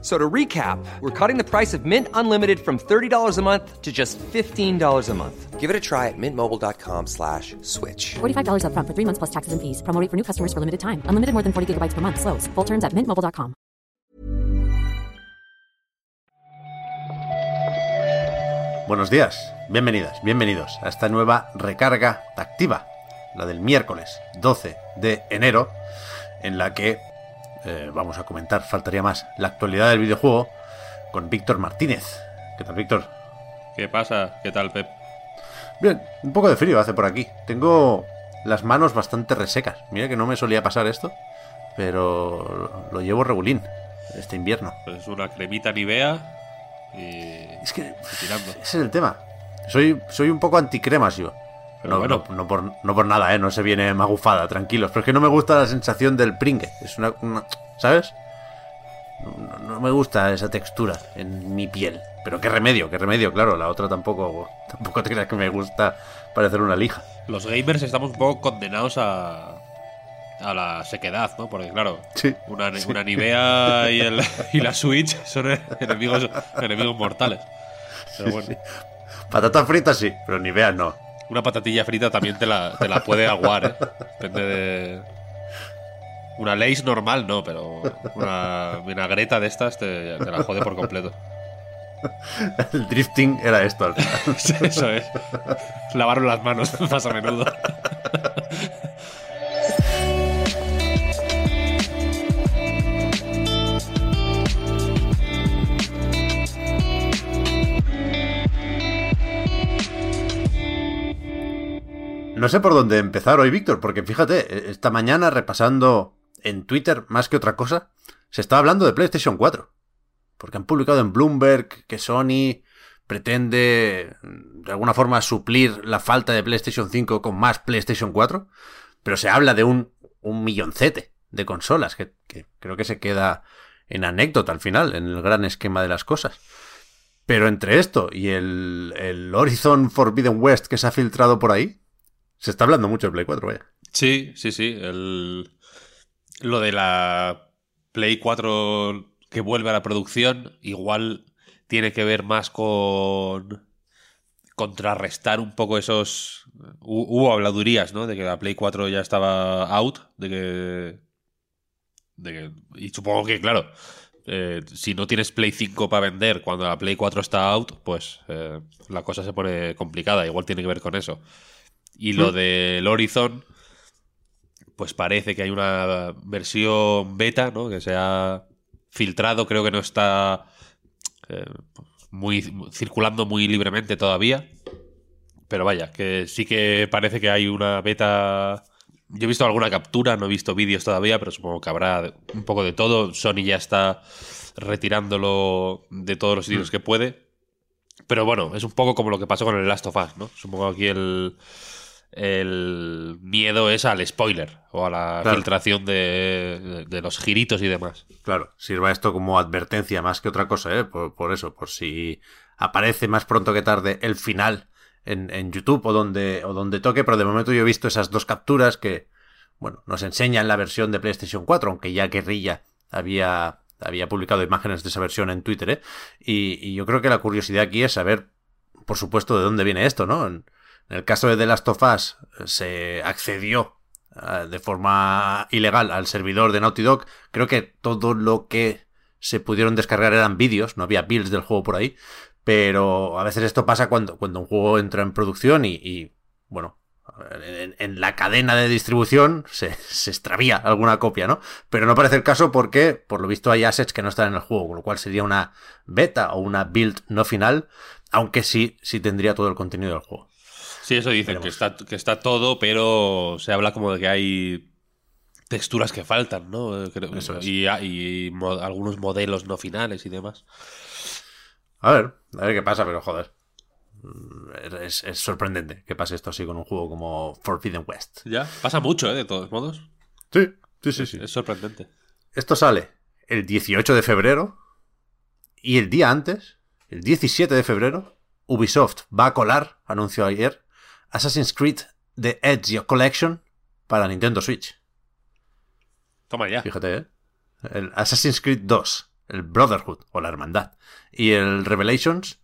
So to recap, we're cutting the price of Mint Unlimited from $30 a month to just $15 a month. Give it a try at mintmobile.com slash switch. $45 upfront for three months plus taxes and fees. Promo rate for new customers for limited time. Unlimited more than 40 gigabytes per month. Slows. Full terms at mintmobile.com. Buenos días, bienvenidas, bienvenidos a esta nueva recarga activa, la del miércoles 12 de enero, en la que eh, vamos a comentar, faltaría más, la actualidad del videojuego con Víctor Martínez. ¿Qué tal, Víctor? ¿Qué pasa? ¿Qué tal, Pep? Bien, un poco de frío hace por aquí. Tengo las manos bastante resecas. Mira que no me solía pasar esto, pero lo llevo regulín este invierno. Pues una cremita Nivea y. Es que tirando. ese es el tema. Soy, soy un poco anticremas yo. No, bueno. no, no por, no por nada, ¿eh? No se viene magufada, tranquilos. Pero es que no me gusta la sensación del pringue. Es una... una- ¿Sabes? No, me gusta esa textura en mi piel. Pero qué remedio, qué remedio, claro. La otra tampoco... Tampoco te creas que me gusta parecer una lija. Los gamers estamos un poco condenados a. a la sequedad, ¿no? Porque, claro, Sí, una, sí. una Nivea y, el, y la Switch son enemigos, enemigos mortales. Pero bueno, Patatas fritas sí, pero ni veas no. Una patatilla frita también te la, te la puede aguar, ¿eh? Depende de. Una Lays normal, no, pero una vinagreta de estas te, te la jode por completo. El drifting era esto al final. Eso es. Lavaron las manos más a menudo. No sé por dónde empezar hoy, Víctor, porque fíjate, eh, esta mañana repasando en Twitter más que otra cosa, se está hablando de PlayStation 4. Porque han publicado en Bloomberg que Sony pretende mm, de alguna forma suplir la falta de PlayStation 5 con más PlayStation 4. Pero se habla de un, un milloncete de consolas, que, que creo que se queda en anécdota al final, en el gran esquema de las cosas. Pero entre esto y el, el Horizon Forbidden West que se ha filtrado por ahí, se está hablando mucho de Play 4, vaya. Sí, sí, sí. El... Lo de la Play 4 que vuelve a la producción, igual tiene que ver más con contrarrestar un poco esos... Hu- Hubo habladurías, ¿no? De que la Play 4 ya estaba out, de que... De que... Y supongo que, claro, eh, si no tienes Play 5 para vender cuando la Play 4 está out, pues eh, la cosa se pone complicada. Igual tiene que ver con eso. Y lo del Horizon, pues parece que hay una versión beta, ¿no? Que se ha filtrado, creo que no está eh, muy circulando muy libremente todavía. Pero vaya, que sí que parece que hay una beta. Yo he visto alguna captura, no he visto vídeos todavía, pero supongo que habrá un poco de todo. Sony ya está retirándolo de todos los sitios que puede. Pero bueno, es un poco como lo que pasó con el Last of Us, ¿no? Supongo que aquí el, el miedo es al spoiler o a la Claro. filtración de, de- de los giritos y demás. Claro, sirva esto como advertencia más que otra cosa, ¿eh? Por, por eso, por si aparece más pronto que tarde el final en, en YouTube o donde, o donde toque, pero de momento yo he visto esas dos capturas que, bueno, nos enseñan la versión de PlayStation 4, aunque ya Guerrilla había, había publicado imágenes de esa versión en Twitter, ¿eh? Y, y yo creo que la curiosidad aquí es saber, por supuesto, de dónde viene esto, ¿no? En, en el caso de The Last of Us eh, se accedió eh, de forma ilegal al servidor de Naughty Dog. Creo que todo lo que se pudieron descargar eran vídeos, no había builds del juego por ahí. Pero a veces esto pasa cuando, cuando un juego entra en producción y, bueno, en, en la cadena de distribución se, se extravía alguna copia, ¿no? Pero no parece el caso porque, por lo visto, hay assets que no están en el juego, con lo cual sería una beta o una build no final, aunque sí, sí tendría todo el contenido del juego. Sí, eso dicen, Veremos. que está, que está todo, pero se habla como de que hay texturas que faltan, ¿no? Eh, creo- Eso es. Y, y mo- algunos modelos no finales y demás. A ver, a ver qué pasa, pero joder. Mm, Es, es sorprendente que pase esto así con un juego como Forbidden West. Ya, pasa mucho, ¿eh? De todos modos. Sí, sí, sí, sí. Es sorprendente. Esto sale el 18 de febrero y el día antes, el 17 de febrero, Ubisoft va a colar, anunció ayer, Assassin's Creed The Edge Collection para Nintendo Switch. Toma ya. Fíjate, ¿eh? El Assassin's Creed 2, el Brotherhood o la Hermandad y el Revelations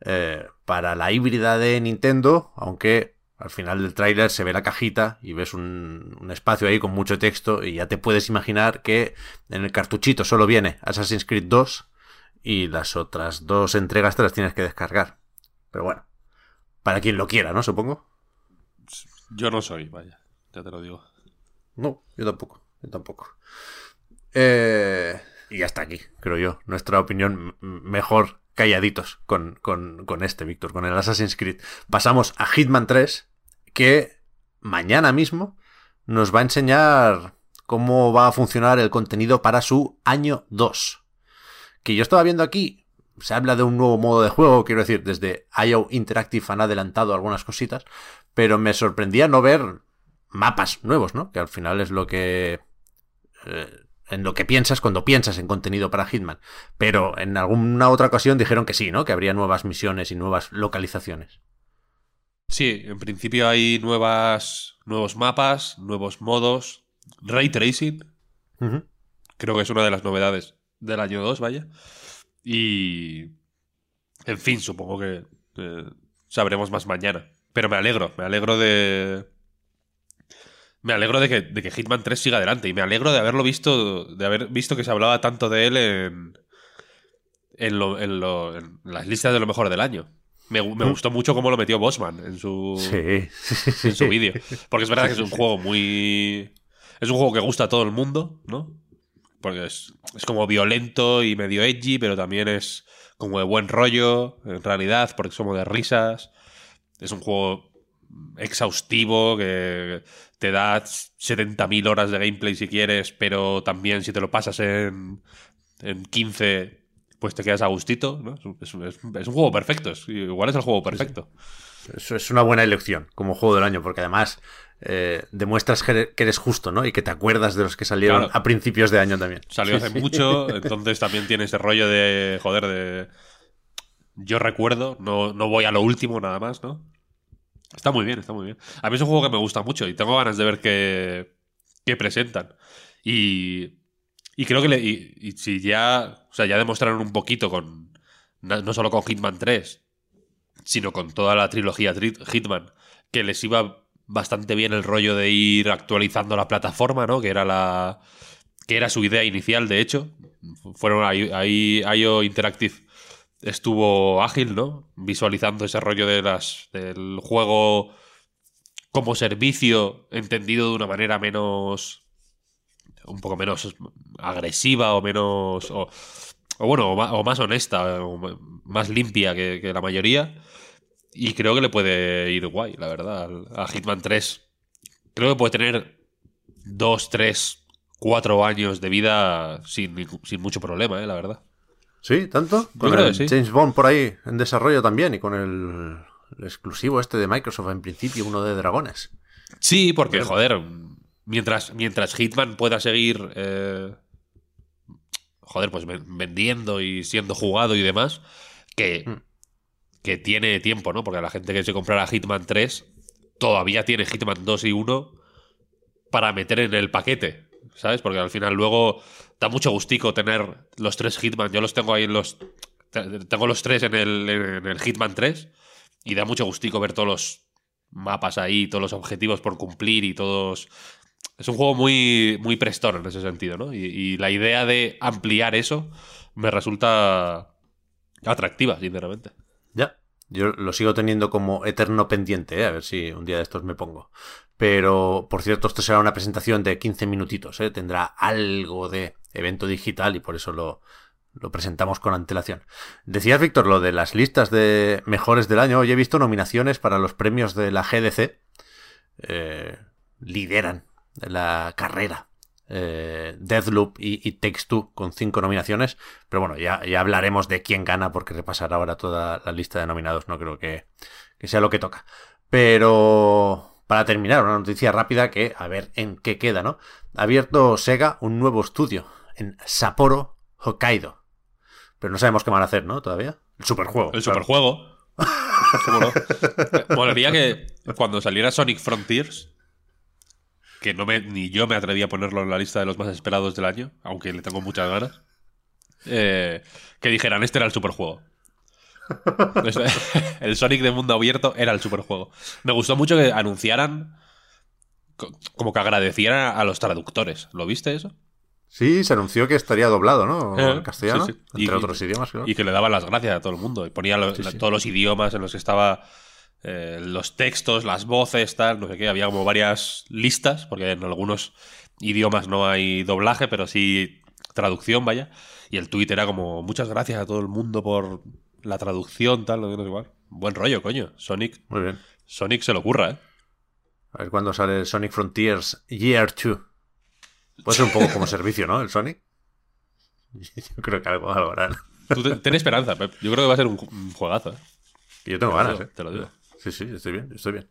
eh, para la híbrida de Nintendo, aunque al final del tráiler se ve la cajita y ves un, un, espacio ahí con mucho texto y ya te puedes imaginar que en el cartuchito solo viene Assassin's Creed 2 y las otras dos entregas te las tienes que descargar. Pero bueno, para quien lo quiera, ¿no? Supongo. Yo no soy, vaya, ya te lo digo. No, yo tampoco, yo tampoco. Eh, y hasta aquí, creo yo. Nuestra opinión mejor calladitos con, con, con este, Víctor, con el Assassin's Creed. Pasamos a Hitman 3, que mañana mismo nos va a enseñar cómo va a funcionar el contenido para su año 2. Que yo estaba viendo aquí, se habla de un nuevo modo de juego, quiero decir, desde IO Interactive han adelantado algunas cositas, pero me sorprendía no ver mapas nuevos, ¿no? Que al final es lo que... Eh, en lo que piensas cuando piensas en contenido para Hitman. Pero en alguna otra ocasión dijeron que sí, ¿no? Que habría nuevas misiones y nuevas localizaciones. Sí, en principio hay nuevas, nuevos mapas, nuevos modos, ray tracing. Uh -huh. Creo que es una de las novedades del año 2, vaya. Y... En fin, supongo que eh, sabremos más mañana. Pero me alegro, me alegro de... Me alegro de que, de que, Hitman 3 siga adelante y me alegro de haberlo visto, de haber visto que se hablaba tanto de él en, en, lo, en, lo, en las listas de lo mejor del año. Me, me mm. gustó mucho cómo lo metió Bosman en su, sí. en su vídeo. Porque es verdad que es un juego muy... Es un juego que gusta a todo el mundo, ¿no? Porque es, es como violento y medio edgy, pero también es como de buen rollo, en realidad, porque es como de risas. Es un juego exhaustivo que te da 70.000 horas de gameplay si quieres, pero también si te lo pasas en, en 15, pues te quedas a gustito. ¿no? Es, es, es, un juego perfecto, es, igual es el juego perfecto. Eso es una buena elección como juego del año, porque además eh, demuestras que eres justo, ¿no? Y que te acuerdas de los que salieron Claro. a principios de año también. Salió hace mucho, entonces también tiene ese rollo de, joder, de... Yo recuerdo, no, no voy a lo último nada más, ¿no? Está muy bien, está muy bien. A mí es un juego que me gusta mucho y tengo ganas de ver qué, qué presentan. Y, y creo que le, y, y si ya, o sea, ya demostraron un poquito con, no no solo con Hitman 3, sino con toda la trilogía Tri- Hitman, que les iba bastante bien el rollo de ir actualizando la plataforma, ¿no? Que era la que era su idea inicial, de hecho. Fueron ahí, ahí IO Interactive estuvo ágil, ¿no? Visualizando ese rollo de las del juego como servicio entendido de una manera menos un poco menos agresiva o menos o bueno o más, o más honesta o más limpia que, que, la mayoría y creo que le puede ir guay la verdad a Hitman 3 creo que puede tener dos, tres, cuatro años de vida sin, sin mucho problema, ¿eh? la verdad. ¿Sí? ¿Tanto? Con el sí. James Bond por ahí en desarrollo también y con el, el exclusivo este de Microsoft en principio, uno de dragones. Sí, porque, joder, mientras, mientras Hitman pueda seguir, eh, joder, pues vendiendo y siendo jugado y demás, que, Mm. que tiene tiempo, ¿no? Porque la gente que se comprara Hitman 3 todavía tiene Hitman 2 y 1 para meter en el paquete, ¿sabes? Porque al final luego da mucho gustico tener los tres Hitman. Yo los tengo ahí en los... Tengo los tres en el, en el Hitman 3 y da mucho gustico ver todos los mapas ahí, todos los objetivos por cumplir y todos... Es un juego muy, muy prestón en ese sentido, ¿no? Y, y la idea de ampliar eso me resulta atractiva, sinceramente. Ya. Yo lo sigo teniendo como eterno pendiente, ¿eh? a ver si un día de estos me pongo. Pero, por cierto, esto será una presentación de 15 minutitos, ¿eh? tendrá algo de evento digital y por eso lo, lo presentamos con antelación. Decías, Víctor, lo de las listas de mejores del año. Hoy he visto nominaciones para los premios de la GDC. Eh, lideran la carrera. Eh, Deathloop y, y Takes Two con cinco nominaciones. Pero bueno, ya, ya, hablaremos de quién gana porque repasar ahora toda la lista de nominados no creo que, que sea lo que toca. Pero para terminar, una noticia rápida que a ver en qué queda, ¿no? Ha abierto Sega un nuevo estudio en Sapporo, Hokkaido. Pero no sabemos qué van a hacer, ¿no? Todavía. El superjuego. El claro. superjuego. ¿Cómo no? Eh, Molaría que cuando saliera Sonic Frontiers, que no me, ni yo me atreví a ponerlo en la lista de los más esperados del año, aunque le tengo muchas ganas, eh, que dijeran, este era el superjuego. Este- el Sonic de mundo abierto era el superjuego. Me gustó mucho que anunciaran, co- como que agradecieran a los traductores. ¿Lo viste eso? Sí, se anunció que estaría doblado, ¿no? Eh, castellano. sí, sí. Entre Y- otros idiomas, claro. Y que le daban las gracias a todo el mundo. Y ponía lo- Sí, la- sí. todos los idiomas en los que estaba eh, los textos, las voces, tal, no sé qué. Había como varias listas, porque en algunos idiomas no hay doblaje, pero sí traducción, vaya. Y el tweet era como, muchas gracias a todo el mundo por la traducción, tal, no sé, cuál. Buen rollo, coño. Sonic, Muy bien. Sonic se lo ocurra, ¿eh? A ver cuándo sale Sonic Frontiers Year 2. Puede ser un poco como servicio, ¿no? El Sonic. Yo creo que algo, algo harán. Tú te- ten esperanza, Pep. Yo creo que va a ser un, ju- un juegazo, ¿eh? Yo tengo Te ganas, digo, ¿eh? te lo digo. Sí, sí, estoy bien, estoy bien.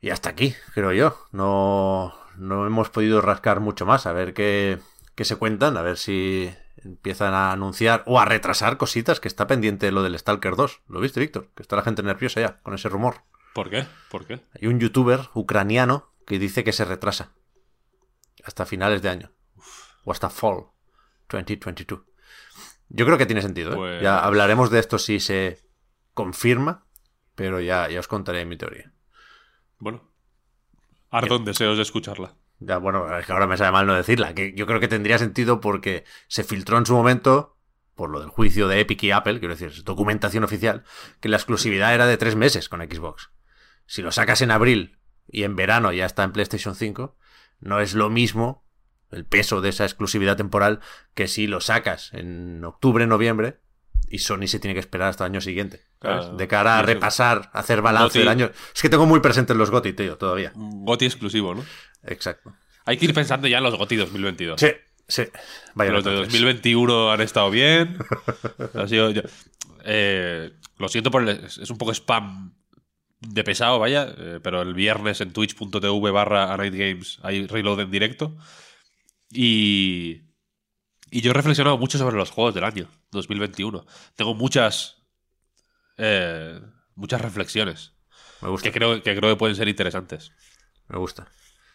Y hasta aquí, creo yo. No, no hemos podido rascar mucho más. A ver qué, qué se cuentan, a ver si empiezan a anunciar o a retrasar cositas, que está pendiente lo del Stalker 2. ¿Lo viste, Víctor? Que está la gente nerviosa ya con ese rumor. ¿Por qué? ¿Por qué? Hay un youtuber ucraniano que dice que se retrasa hasta finales de año o hasta fall 2022. Yo creo que tiene sentido. ¿eh? Pues- Ya hablaremos de esto si se confirma, pero ya, ya os contaré mi teoría. Bueno. Ardo en deseos de escucharla. Ya, bueno, es que ahora me sabe mal no decirla, que yo creo que tendría sentido porque se filtró en su momento, por lo del juicio de Epic y Apple, quiero decir, es documentación oficial, que la exclusividad era de tres meses con Xbox. Si lo sacas en abril y en verano ya está en PlayStation 5, no es lo mismo el peso de esa exclusividad temporal que si lo sacas en octubre, noviembre y Sony se tiene que esperar hasta el año siguiente. de cara a repasar, hacer balance Goti- del año. Es que tengo muy presentes los GOTY, tío, todavía. Goti exclusivo, ¿no? Exacto. Hay que ir pensando ya en los Goti 2022. Sí, sí. Vaya Los de entonces. 2021 han estado bien. Ha sido- yo- eh, lo siento por el, es un poco spam de pesado, vaya, eh, pero el viernes en twitch.tv barra Games hay reload en directo. Y, y yo he reflexionado mucho sobre los juegos del año 2021. Tengo muchas eh, muchas reflexiones Me gusta. que creo, que creo que pueden ser interesantes. Me gusta.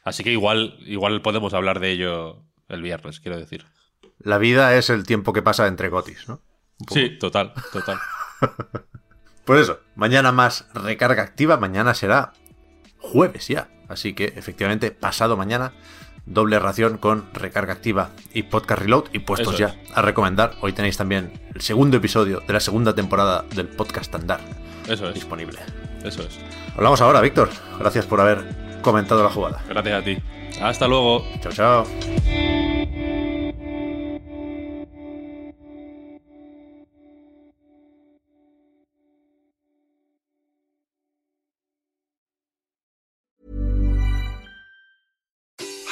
Así que igual, igual podemos hablar de ello el viernes, quiero decir. La vida es el tiempo que pasa entre gotis, ¿no? Sí, total, total. Pues eso, mañana más recarga activa, mañana será jueves ya. Así que efectivamente, pasado mañana, doble ración con recarga activa y podcast reload y puestos Eso ya a recomendar. Hoy tenéis también el segundo episodio de la segunda temporada del podcast Andar Eso es, disponible. eso es. Hablamos ahora, Víctor. Gracias por haber comentado la jugada. Gracias a ti. Hasta luego. Chao, chao.